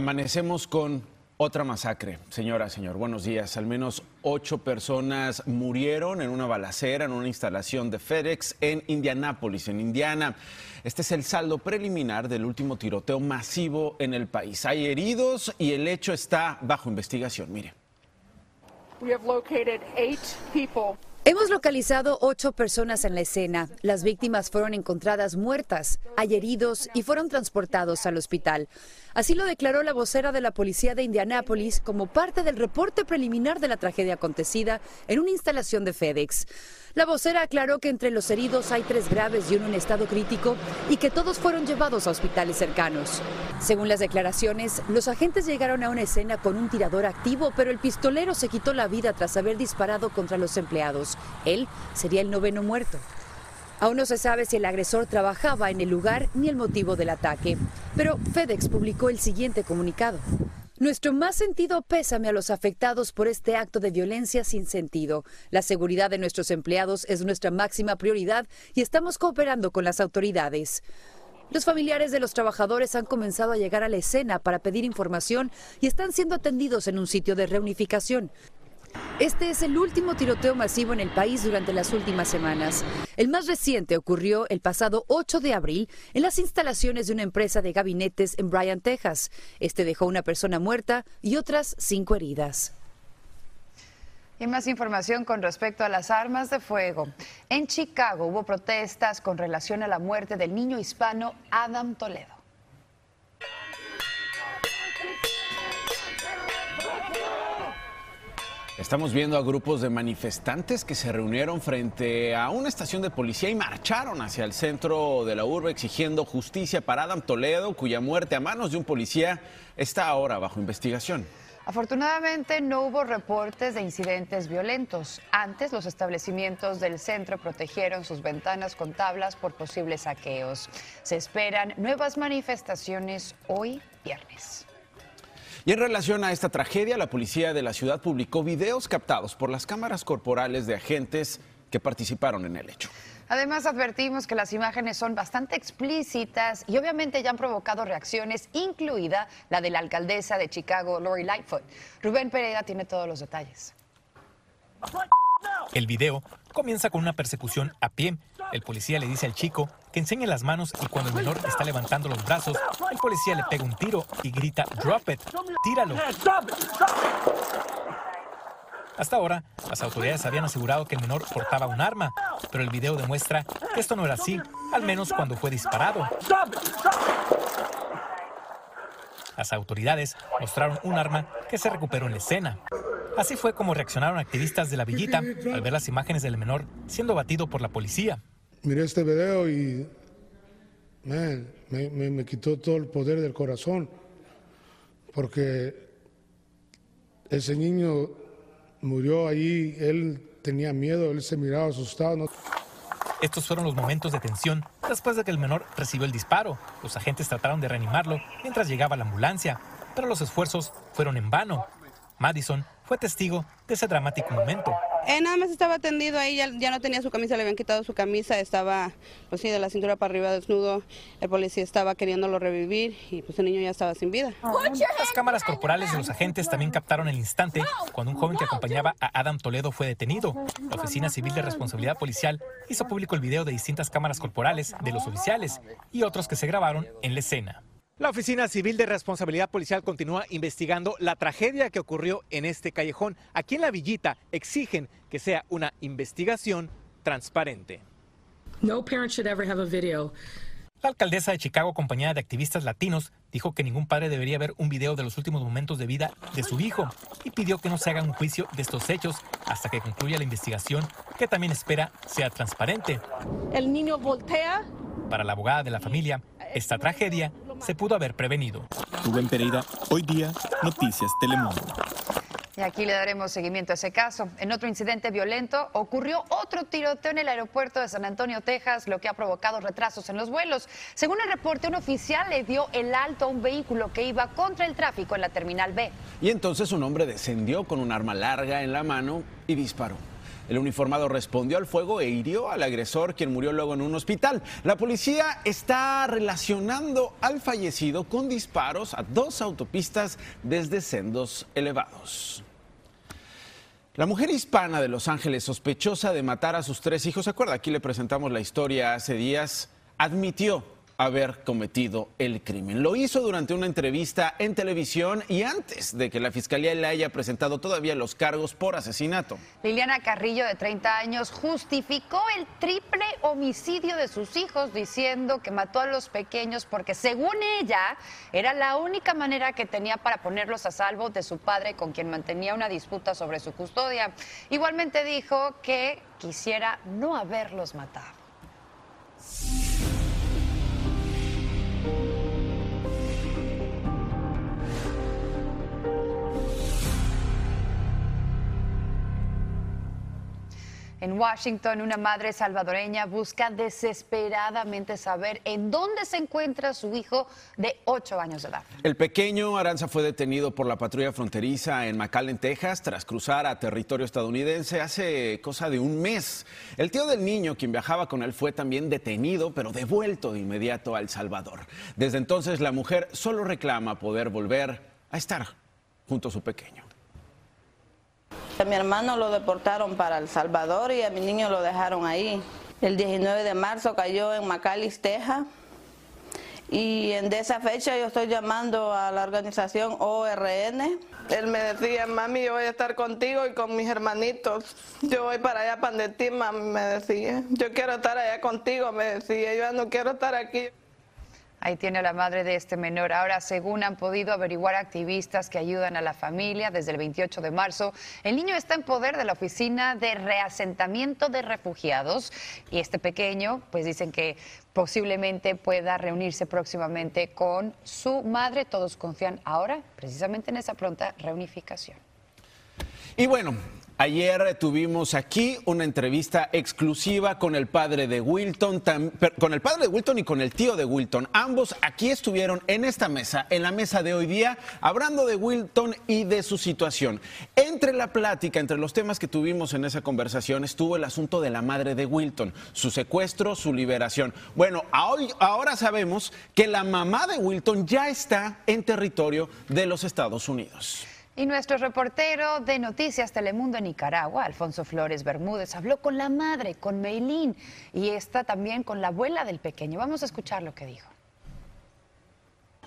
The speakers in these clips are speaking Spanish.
Amanecemos con otra masacre. Señora, señor, buenos días. Al menos ocho personas murieron en una balacera en una instalación de FedEx en Indianápolis, en Indiana. Este es el saldo preliminar del último tiroteo masivo en el país. Hay heridos y el hecho está bajo investigación. Mire. Hemos localizado ocho personas en la escena. Las víctimas fueron encontradas muertas, hay heridos y fueron transportados al hospital. Así lo declaró la vocera de la policía de Indianápolis como parte del reporte preliminar de la tragedia acontecida en una instalación de FedEx. La vocera aclaró que entre los heridos hay tres graves y uno en estado crítico y que todos fueron llevados a hospitales cercanos. Según las declaraciones, los agentes llegaron a una escena con un tirador activo, pero el pistolero se quitó la vida tras haber disparado contra los empleados. Él sería el noveno muerto. Aún no se sabe si el agresor trabajaba en el lugar ni el motivo del ataque, pero FedEx publicó el siguiente comunicado. Nuestro más sentido pésame a los afectados por este acto de violencia sin sentido. La seguridad de nuestros empleados es nuestra máxima prioridad y estamos cooperando con las autoridades. Los familiares de los trabajadores han comenzado a llegar a la escena para pedir información y están siendo atendidos en un sitio de reunificación. Este es el último tiroteo masivo en el país durante las últimas semanas. El más reciente ocurrió el pasado 8 de abril en las instalaciones de una empresa de gabinetes en Bryan, Texas. Este dejó una persona muerta y otras cinco heridas. Y más información con respecto a las armas de fuego. En Chicago hubo protestas con relación a la muerte del niño hispano Adam Toledo. Estamos viendo a grupos de manifestantes que se reunieron frente a una estación de policía y marcharon hacia el centro de la urbe exigiendo justicia para Adam Toledo, cuya muerte a manos de un policía está ahora bajo investigación. Afortunadamente no hubo reportes de incidentes violentos. Antes los establecimientos del centro protegieron sus ventanas con tablas por posibles saqueos. Se esperan nuevas manifestaciones hoy viernes. Y en relación a esta tragedia, la policía de la ciudad publicó videos captados por las cámaras corporales de agentes que participaron en el hecho. Además, advertimos que las imágenes son bastante explícitas y obviamente ya han provocado reacciones, incluida la de la alcaldesa de Chicago, Lori Lightfoot. Rubén Pereira tiene todos los detalles. El video comienza con una persecución a pie. El policía le dice al chico que enseñe las manos y cuando el menor está levantando los brazos, el policía le pega un tiro y grita, drop it, tíralo. Hasta ahora, las autoridades habían asegurado que el menor portaba un arma, pero el video demuestra que esto no era así, al menos cuando fue disparado. Las autoridades mostraron un arma que se recuperó en la escena. Así fue como reaccionaron activistas de la villita al ver las imágenes del menor siendo batido por la policía. Miré este video y me, me quitó todo el poder del corazón, porque ese niño murió ahí, él tenía miedo, él se miraba asustado. Estos fueron los momentos de tensión después de que el menor recibió el disparo. Los agentes trataron de reanimarlo mientras llegaba la ambulancia, pero los esfuerzos fueron en vano. Madison fue testigo de ese dramático momento. Él nada más estaba tendido ahí, ya, no tenía su camisa, le habían quitado su camisa, estaba pues sí, de la cintura para arriba desnudo. El policía estaba queriéndolo revivir y pues el niño ya estaba sin vida. Las cámaras corporales de los agentes también captaron el instante cuando un joven que acompañaba a Adam Toledo fue detenido. La Oficina Civil de Responsabilidad Policial hizo público el video de distintas cámaras corporales de los oficiales y otros que se grabaron en la escena. La Oficina Civil de Responsabilidad Policial continúa investigando la tragedia que ocurrió en este callejón. Aquí en La Villita exigen que sea una investigación transparente. No parent should ever have a video. La alcaldesa de Chicago, acompañada de activistas latinos, dijo que ningún padre debería ver un video de los últimos momentos de vida de su hijo y pidió que no se haga un juicio de estos hechos hasta que concluya la investigación, que también espera sea transparente. El niño voltea. Para la abogada de la familia, esta tragedia se pudo haber prevenido. Rubén Pereira, hoy día, Noticias Telemundo. Y aquí le daremos seguimiento a ese caso. En otro incidente violento ocurrió otro tiroteo en el aeropuerto de San Antonio, Texas, lo que ha provocado retrasos en los vuelos. Según el reporte, un oficial le dio el alto a un vehículo que iba contra el tráfico en la terminal B. Y entonces un hombre descendió con un arma larga en la mano y disparó. El uniformado respondió al fuego e hirió al agresor, quien murió luego en un hospital. La policía está relacionando al fallecido con disparos a dos autopistas desde sendos elevados. La mujer hispana de Los Ángeles, sospechosa de matar a sus tres hijos, ¿se acuerda? Aquí le presentamos la historia hace días, admitió haber cometido el crimen. Lo hizo durante una entrevista en televisión y antes de que la fiscalía le haya presentado todavía los cargos por asesinato. Liliana Carrillo, de 30 años, justificó el triple homicidio de sus hijos diciendo que mató a los pequeños porque, según ella, era la única manera que tenía para ponerlos a salvo de su padre con quien mantenía una disputa sobre su custodia. Igualmente dijo que quisiera no haberlos matado. En Washington, una madre salvadoreña busca desesperadamente saber en dónde se encuentra su hijo de 8 años de edad. El pequeño Aranza fue detenido por la patrulla fronteriza en McAllen, Texas, tras cruzar a territorio estadounidense hace cosa de un mes. El tío del niño, quien viajaba con él, fue también detenido, pero devuelto de inmediato a El Salvador. Desde entonces, la mujer solo reclama poder volver a estar junto a su pequeño. A mi hermano lo deportaron para El Salvador y a mi niño lo dejaron ahí. El 19 de marzo cayó en McAllis, Texas. Y en esa fecha yo estoy llamando a la organización ORN. Él me decía, mami, yo voy a estar contigo y con mis hermanitos. Yo voy para allá, para ti, mami, me decía. Yo quiero estar allá contigo, me decía. Yo no quiero estar aquí. Ahí tiene a la madre de este menor. Ahora, según han podido averiguar activistas que ayudan a la familia desde el 28 de marzo, el niño está en poder de la Oficina de Reasentamiento de Refugiados y este pequeño, pues dicen que posiblemente pueda reunirse próximamente con su madre. Todos confían ahora precisamente en esa pronta reunificación. Y bueno, Ayer tuvimos aquí una entrevista exclusiva con el padre de Wilton, con el padre de Wilton y con el tío de Wilton. Ambos aquí estuvieron en esta mesa, en la mesa de hoy día, hablando de Wilton y de su situación. Entre la plática, entre los temas que tuvimos en esa conversación, estuvo el asunto de la madre de Wilton, su secuestro, su liberación. Bueno, ahora sabemos que la mamá de Wilton ya está en territorio de los Estados Unidos. Y nuestro reportero de Noticias Telemundo en Nicaragua, Alfonso Flores Bermúdez, habló con la madre, con Meilín, y está también con la abuela del pequeño. Vamos a escuchar lo que dijo.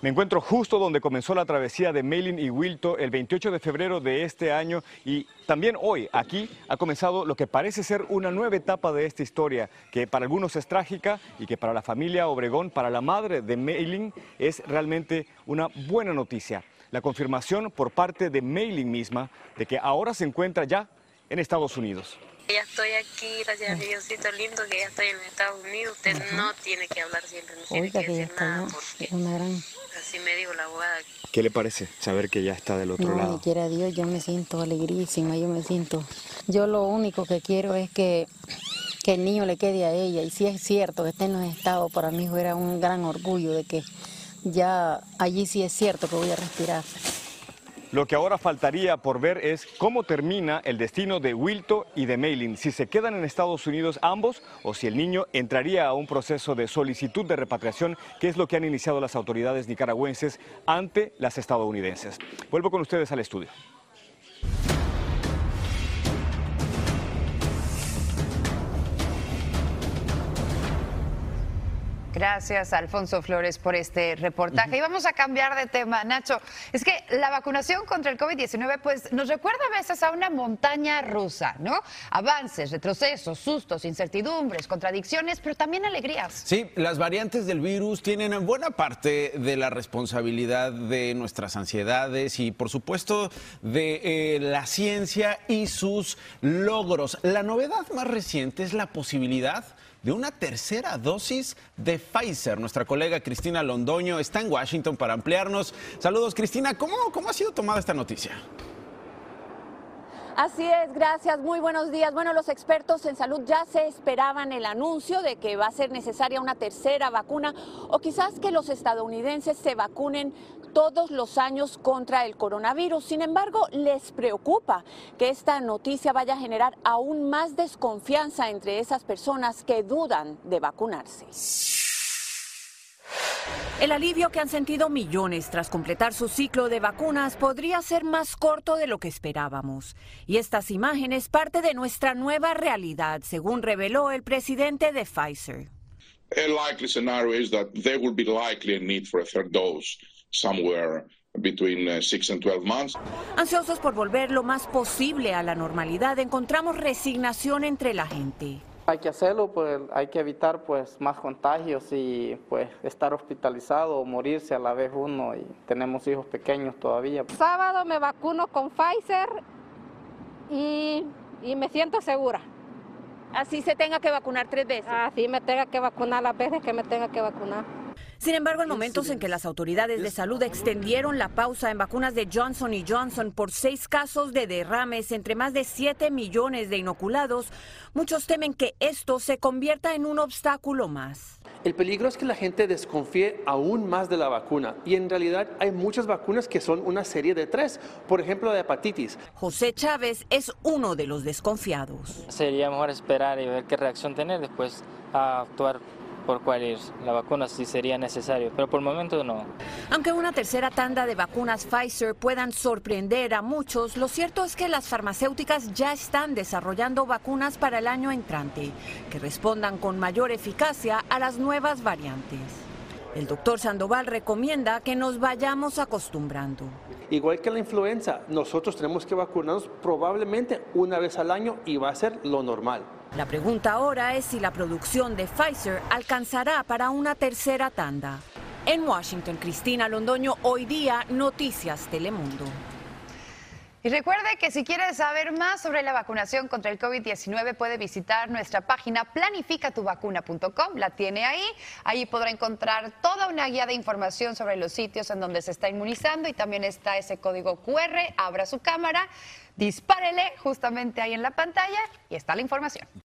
Me encuentro justo donde comenzó la travesía de Meilin y Wilto el 28 de febrero de este año y también hoy aquí ha comenzado lo que parece ser una nueva etapa de esta historia que para algunos es trágica y que para la familia Obregón, para la madre de Meilin es realmente una buena noticia la confirmación por parte de Mailing misma de que ahora se encuentra ya en Estados Unidos. Ya estoy aquí, gracias a Diosito lindo que ya estoy en Estados Unidos. Usted no tiene que hablar siempre, no tiene que, decir nada porque una gran... así me dijo la abogada. ¿Qué le parece saber que ya está del otro lado? No, quiera Dios, yo me siento alegrísima, yo me siento... Yo lo único que quiero es que, que el niño le quede a ella. Y si es cierto que esté en los estados, para mí era un gran orgullo de que ya allí sí es cierto que voy a respirar. Lo que ahora faltaría por ver es cómo termina el destino de Wilto y de Maylin, si se quedan en Estados Unidos ambos o si el niño entraría a un proceso de solicitud de repatriación, que es lo que han iniciado las autoridades nicaragüenses ante las estadounidenses. Vuelvo con ustedes al estudio. Gracias, Alfonso Flores, por este reportaje. Y vamos a cambiar de tema, Nacho. Es que la vacunación contra el COVID-19 pues, nos recuerda a veces a una montaña rusa, ¿no? Avances, retrocesos, sustos, incertidumbres, contradicciones, pero también alegrías. Sí, las variantes del virus tienen buena parte de la responsabilidad de nuestras ansiedades y, por supuesto, de eh, la ciencia y sus logros. La novedad más reciente es la posibilidad de una tercera dosis de Pfizer. Nuestra colega Cristina Londoño está en Washington para ampliarnos. Saludos, Cristina. ¿Cómo, cómo ha sido tomada esta noticia? Así es, gracias, muy buenos días. Bueno, los expertos en salud ya se esperaban el anuncio de que va a ser necesaria una tercera vacuna o quizás que los estadounidenses se vacunen todos los años contra el coronavirus. Sin embargo, les preocupa que esta noticia vaya a generar aún más desconfianza entre esas personas que dudan de vacunarse. El alivio que han sentido millones tras completar su ciclo de vacunas podría ser más corto de lo que esperábamos. Y estas imágenes parte de nuestra nueva realidad, según reveló el presidente de Pfizer. A likely scenario is that there will be likely a need for a third dose somewhere between uh, six and 12 months. Ansiosos por volver lo más posible a la normalidad, encontramos resignación entre la gente. Hay que hacerlo, pues hay que evitar pues más contagios y pues estar hospitalizado o morirse a la vez uno y tenemos hijos pequeños todavía. Sábado me vacuno con Pfizer y, y me siento segura. Así se tenga que vacunar tres veces. Así me tenga que vacunar las veces que me tenga que vacunar. Sin embargo, en momentos en que las autoridades de salud extendieron la pausa en vacunas de Johnson y Johnson por seis casos de derrames entre más de 7 millones de inoculados, muchos temen que esto se convierta en un obstáculo más. El peligro es que la gente desconfíe aún más de la vacuna y en realidad hay muchas vacunas que son una serie de tres, por ejemplo de hepatitis. José Chávez es uno de los desconfiados. Sería mejor esperar y ver qué reacción tener después a actuar por cuál ir. La vacuna sí sería necesario, pero por el momento no. Aunque una tercera tanda de vacunas Pfizer puedan sorprender a muchos, lo cierto es que las farmacéuticas ya están desarrollando vacunas para el año entrante que respondan con mayor eficacia a las nuevas variantes. El doctor Sandoval recomienda que nos vayamos acostumbrando. Igual que la influenza, nosotros tenemos que vacunarnos probablemente una vez al año y va a ser lo normal. La pregunta ahora es si la producción de Pfizer alcanzará para una tercera tanda. En Washington, Cristina Londoño, hoy día, Noticias Telemundo. Y recuerde que si quiere saber más sobre la vacunación contra el COVID-19 puede visitar nuestra página planificatuvacuna.com, la tiene ahí, ahí podrá encontrar toda una guía de información sobre los sitios en donde se está inmunizando y también está ese código QR, abra su cámara, dispárele justamente ahí en la pantalla y está la información.